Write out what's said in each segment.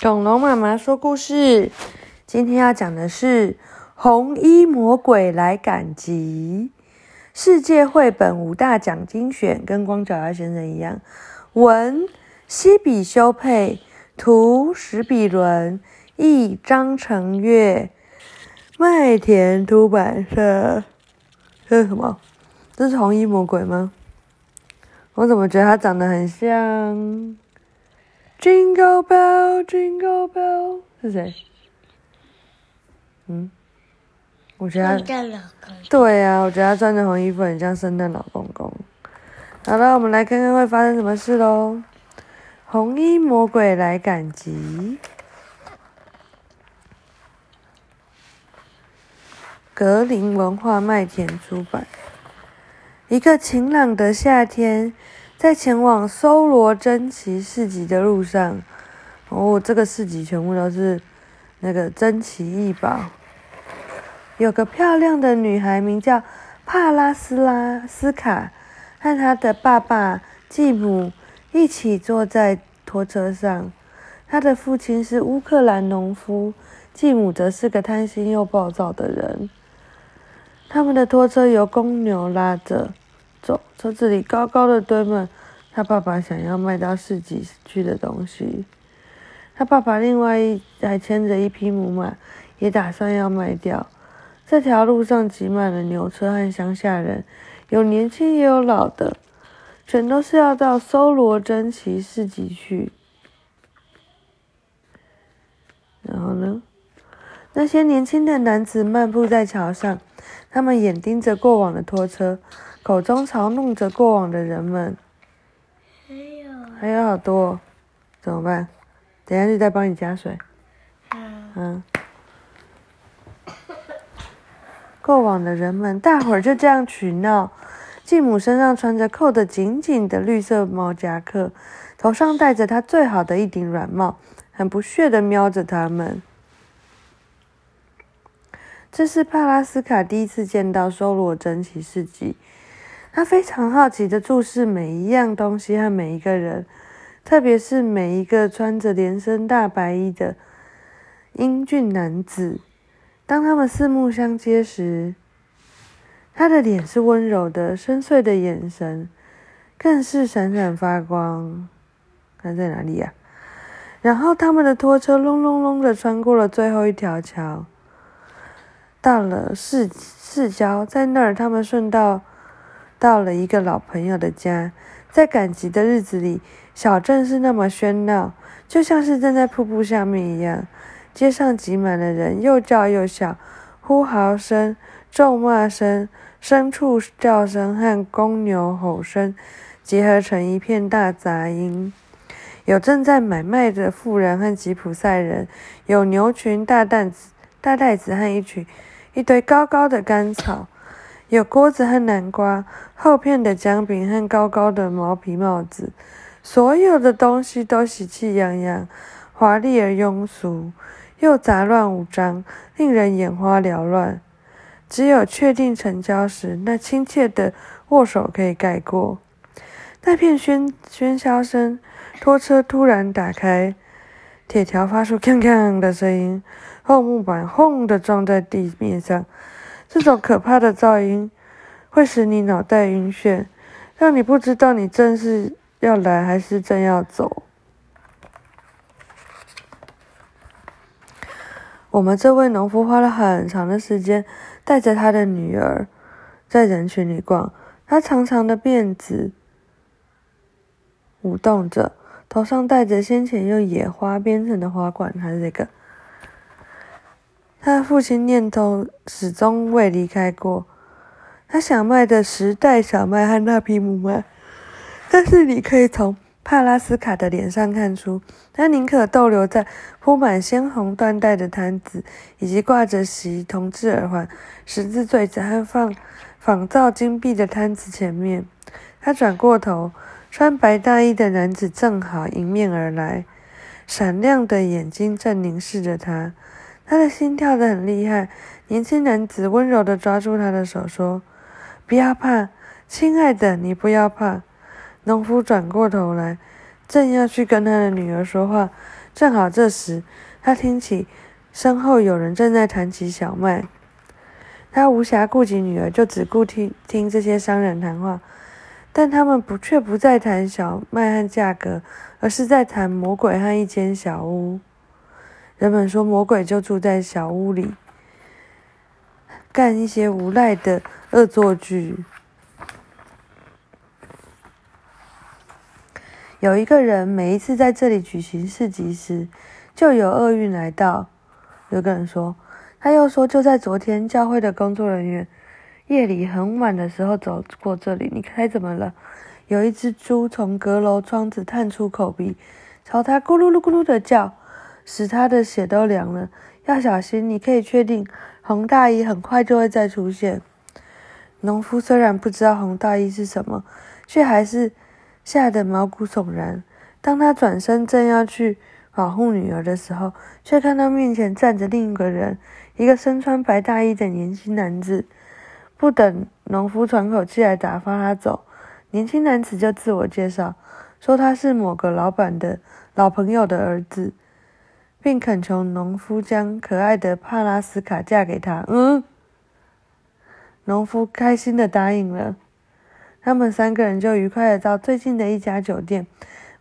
恐龙妈妈说故事，今天要讲的是《红衣魔鬼来赶集》。世界绘本五大奖精选，跟光脚丫先生一样。文：西比修配，图：史比伦，译：张成月，麦田出版社。这是什么？这是红衣魔鬼吗？我怎么觉得它长得很像？Jingle bell, jingle bell，是谁？嗯，我觉得圣诞老公对呀、我觉得他穿着红衣服很像圣诞老公公。好了，我们来看看会发生什么事喽。红衣魔鬼来赶集。格林文化麦田出版。一个晴朗的夏天，在前往搜罗珍奇市集的路上，哦，这个市集全部都是那个珍奇异宝。有个漂亮的女孩名叫帕拉斯拉斯卡，和她的爸爸继母一起坐在拖车上。她的父亲是乌克兰农夫，继母则是个贪心又暴躁的人。他们的拖车由公牛拉着走，车子里高高的堆满他爸爸想要卖到市集去的东西。他爸爸另外一还牵着一匹母马，也打算要卖掉。这条路上挤满了牛车和乡下人，有年轻也有老的，全都是要到搜罗珍奇市集去。然后呢？那些年轻的男子漫步在桥上，他们眼盯着过往的拖车，口中嘲弄着过往的人们。还有还有好多，怎么办？等下就再帮你加水。嗯，嗯。过往的人们，大伙儿就这样取闹。继母身上穿着扣得紧紧的绿色毛夹克，头上戴着她最好的一顶软帽，很不屑地瞄着他们。这是帕拉斯卡第一次见到收罗珍奇市集，他非常好奇地注视每一样东西和每一个人，特别是每一个穿着连身大白衣的英俊男子。当他们四目相接时，他的脸是温柔的，深邃的眼神更是闪闪发光。看在哪里呀、然后他们的拖车隆隆隆的穿过了最后一条桥，到了市市郊，在那儿他们顺道到了一个老朋友的家。在赶集的日子里，小镇是那么喧闹，就像是站在瀑布下面一样。街上挤满了人，又叫又笑，呼嚎声、咒骂声、牲畜叫声和公牛吼声结合成一片大杂音。有正在买卖的富人和吉普赛人，有牛群、大担子、大袋子和一群一堆高高的干草，有锅子和南瓜，厚片的姜饼和高高的毛皮帽子。所有的东西都喜气洋洋，华丽而庸俗。又杂乱无章，令人眼花缭乱。只有确定成交时，那亲切的握手可以盖过。那片喧喧嚣声，拖车突然打开，铁条发出锵锵的声音，厚木板轰的撞在地面上。这种可怕的噪音会使你脑袋晕眩，让你不知道你正是要来还是正要走。我们这位农夫花了很长的时间，带着他的女儿在人群里逛。他长长的辫子舞动着，头上戴着先前用野花编成的花冠，还是这个。他父亲念头始终未离开过，他想卖的十袋小麦和那匹母马，但是你可以从帕拉斯卡的脸上看出，他宁可逗留在铺满鲜红缎带的摊子，以及挂着喜铜制耳环、十字坠子和仿仿造金币的摊子前面。他转过头，穿白大衣的男子正好迎面而来，闪亮的眼睛正凝视着他。他的心跳得很厉害。年轻男子温柔地抓住他的手，说：“不要怕，亲爱的，你不要怕。”农夫转过头来，正要去跟他的女儿说话，正好这时他听起身后有人正在谈起小麦。他无暇顾及女儿，就只顾听听这些商人谈话。但他们不却不再谈小麦和价格，而是在谈魔鬼和一间小屋。人们说魔鬼就住在小屋里，干一些无赖的恶作剧。有一个人每一次在这里举行市集时，就有厄运来到。有个人说，他又说，就在昨天，教会的工作人员夜里很晚的时候走过这里。你猜怎么了？有一只猪从阁楼窗子探出口鼻，朝他咕噜噜咕噜的叫，使他的血都凉了。要小心，你可以确定，红大衣很快就会再出现。农夫虽然不知道红大衣是什么，却还是。吓得毛骨悚然。当他转身正要去保护女儿的时候，却看到面前站着另一个人，一个身穿白大衣的年轻男子。不等农夫喘口气来打发他走，年轻男子就自我介绍，说他是某个老板的老朋友的儿子，并恳求农夫将可爱的帕拉斯卡嫁给他。嗯，农夫开心的答应了。他们三个人就愉快的到最近的一家酒店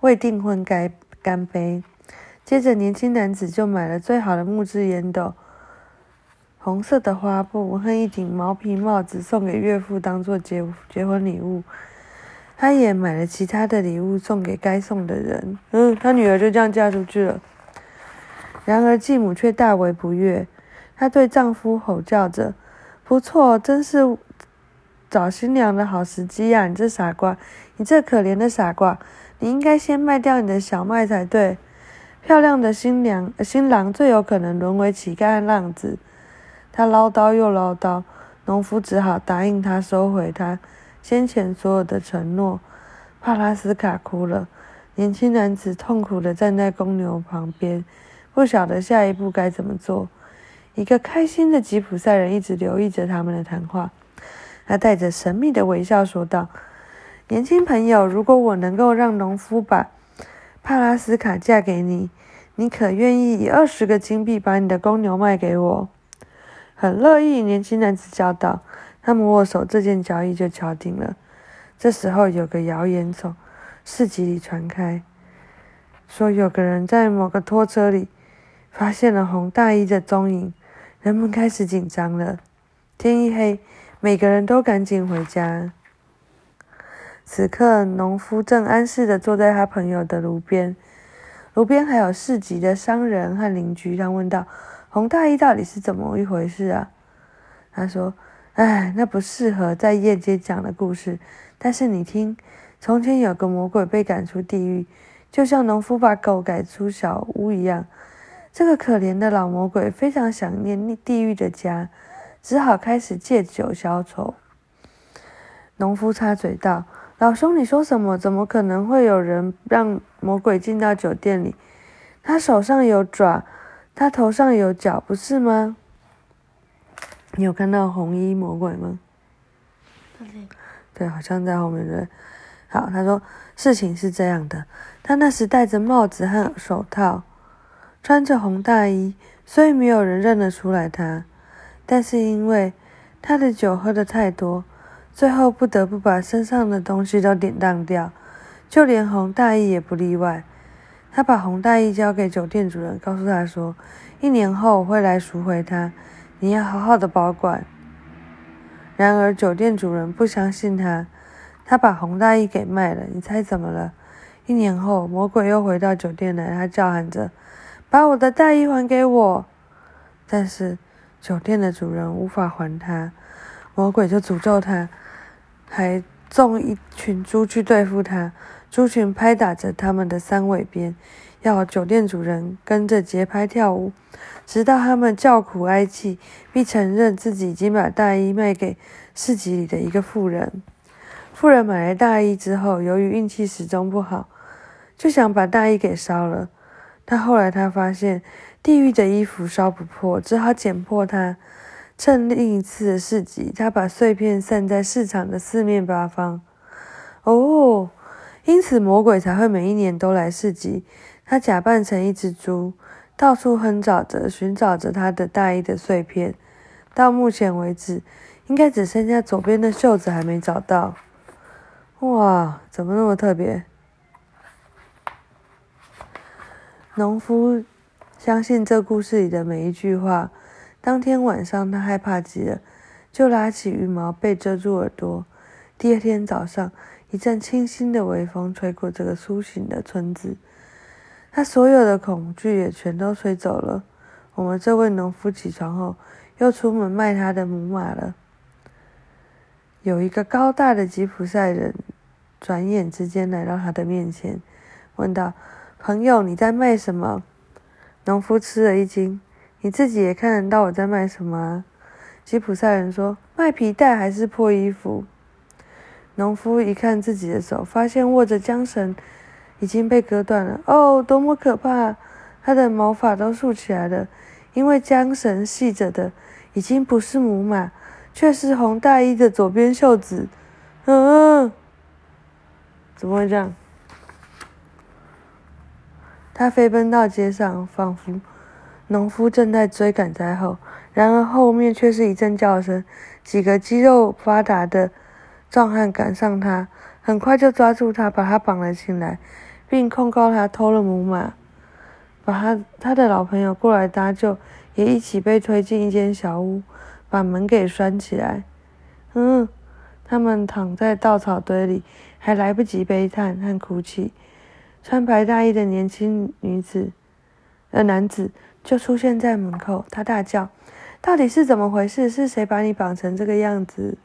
为订婚干干杯。接着，年轻男子就买了最好的木质烟斗、红色的花布和一顶毛皮帽子送给岳父当做结结婚礼物。他也买了其他的礼物送给该送的人。嗯，他女儿就这样嫁出去了。然而继母却大为不悦，她对丈夫吼叫着：“不错，真是。”找新娘的好时机呀！你这傻瓜，你这可怜的傻瓜，你应该先卖掉你的小麦才对。漂亮的新娘、新郎最有可能沦为乞丐和浪子。他唠叨又唠叨，农夫只好答应他收回他先前所有的承诺。帕拉斯卡哭了，年轻男子痛苦地站在公牛旁边，不晓得下一步该怎么做。一个开心的吉普赛人一直留意着他们的谈话。他带着神秘的微笑说道：“年轻朋友，如果我能够让农夫把帕拉斯卡嫁给你，你可愿意以二十个金币把你的公牛卖给我？”“很乐意。”年轻男子叫道。他们握手，这件交易就敲定了。这时候，有个谣言从市集里传开，说有个人在某个拖车里发现了红大衣的踪影。人们开始紧张了。天一黑。每个人都赶紧回家。此刻，农夫正安适的坐在他朋友的炉边，炉边还有市集的商人和邻居。他问道：“红大衣到底是怎么一回事啊？”他说：“哎，那不适合在夜间讲的故事。但是你听，从前有个魔鬼被赶出地狱，就像农夫把狗赶出小屋一样。这个可怜的老魔鬼非常想念地狱的家。”只好开始借酒消愁。农夫插嘴道：“老兄，你说什么？怎么可能会有人让魔鬼进到酒店里？他手上有爪，他头上有角，不是吗？你有看到红衣魔鬼吗？”“对，好像在后面对。”“好。”他说：“事情是这样的，他那时戴着帽子和手套，穿着红大衣，所以没有人认得出来他。”但是因为他的酒喝得太多，最后不得不把身上的东西都典当掉，就连红大衣也不例外。他把红大衣交给酒店主人，告诉他说：“一年后我会来赎回他，你要好好的保管。”然而酒店主人不相信他，他把红大衣给卖了。你猜怎么了？一年后，魔鬼又回到酒店来，他叫喊着：“把我的大衣还给我！”但是。酒店的主人无法还他，魔鬼就诅咒他，还纵一群猪去对付他。猪群拍打着他们的三尾鞭，要酒店主人跟着节拍跳舞，直到他们叫苦哀泣，并承认自己已经把大衣卖给市集里的一个富人。富人买来大衣之后，由于运气始终不好，就想把大衣给烧了。但后来他发现。地狱的衣服烧不破，只好剪破它。趁另一次的市集，他把碎片散在市场的四面八方。哦，因此魔鬼才会每一年都来市集。他假扮成一只猪，到处哼找着，寻找着他的大衣的碎片。到目前为止，应该只剩下左边的袖子还没找到。哇，怎么那么特别？农夫相信这故事里的每一句话。当天晚上，他害怕极了，就拉起羽毛被遮住耳朵。第二天早上，一阵清新的微风吹过这个苏醒的村子，他所有的恐惧也全都吹走了。我们这位农夫起床后，又出门卖他的母马了。有一个高大的吉普赛人，转眼之间来到他的面前，问道：“朋友，你在卖什么？”农夫吃了一惊。你自己也看得到我在卖什么？吉普赛人说：“卖皮带还是破衣服？”农夫一看自己的手，发现握着缰绳已经被割断了。哦，多么可怕！他的毛发都竖起来了，因为缰绳系着的已经不是母马，却是红大衣的左边袖子。嗯，怎么会这样？他飞奔到街上，仿佛……农夫正在追赶在后，然而后面却是一阵叫声。几个肌肉发达的壮汉赶上他，很快就抓住他，把他绑了起来，并控告他偷了母马。把他他的老朋友过来搭救，也一起被推进一间小屋，把门给拴起来。嗯，他们躺在稻草堆里，还来不及悲叹和哭泣。穿白大衣的年轻女子，呃，男子。就出现在门口，他大叫：“到底是怎么回事？是谁把你绑成这个样子？”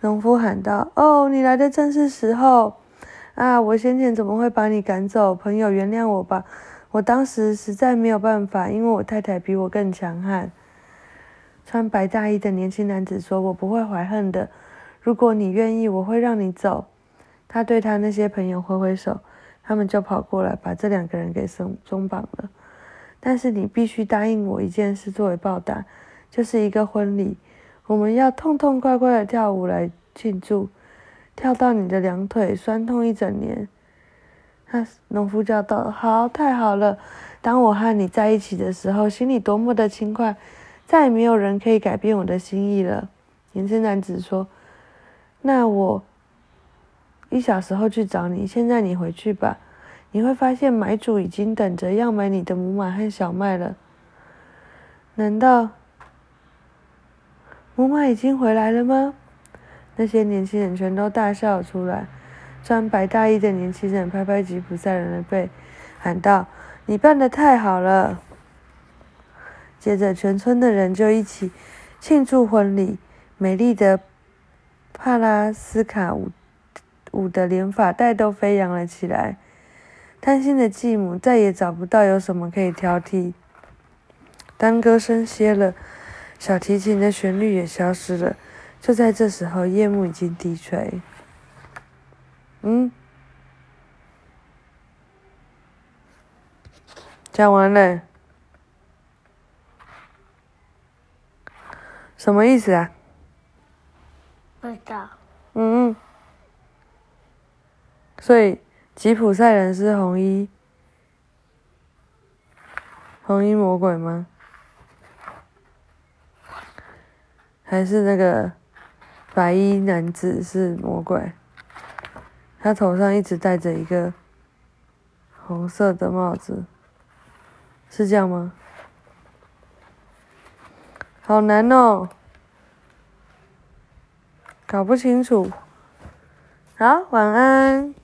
农夫喊道：“哦，你来的正是时候！啊，我先前怎么会把你赶走？朋友，原谅我吧，我当时实在没有办法，因为我太太比我更强悍。”穿白大衣的年轻男子说：“我不会怀恨的，如果你愿意，我会让你走。”他对他那些朋友挥挥手。他们就跑过来，把这两个人给松松绑了。但是你必须答应我一件事作为报答，就是一个婚礼，我们要痛痛快快的跳舞来庆祝，跳到你的两腿酸痛一整年。他农夫叫道：“好，太好了！当我和你在一起的时候，心里多么的轻快，再也没有人可以改变我的心意了。”年轻男子说：“那我。”一小时后去找你，现在你回去吧。你会发现买主已经等着要买你的母马和小麦了。难道母马已经回来了吗？那些年轻人全都大笑出来。穿白大衣的年轻人拍拍吉普赛人的背，喊道：“你办的太好了！”接着，全村的人就一起庆祝婚礼。美丽的帕拉斯卡舞。舞的连发带都飞扬了起来，贪心的继母再也找不到有什么可以挑剔。当歌声歇了，小提琴的旋律也消失了。就在这时候，夜幕已经低垂。嗯，讲完了，什么意思啊？嗯嗯。所以，吉普赛人是红衣红衣魔鬼吗？还是那个白衣男子是魔鬼？他头上一直戴着一个红色的帽子，是这样吗？好难哦，搞不清楚。好，晚安。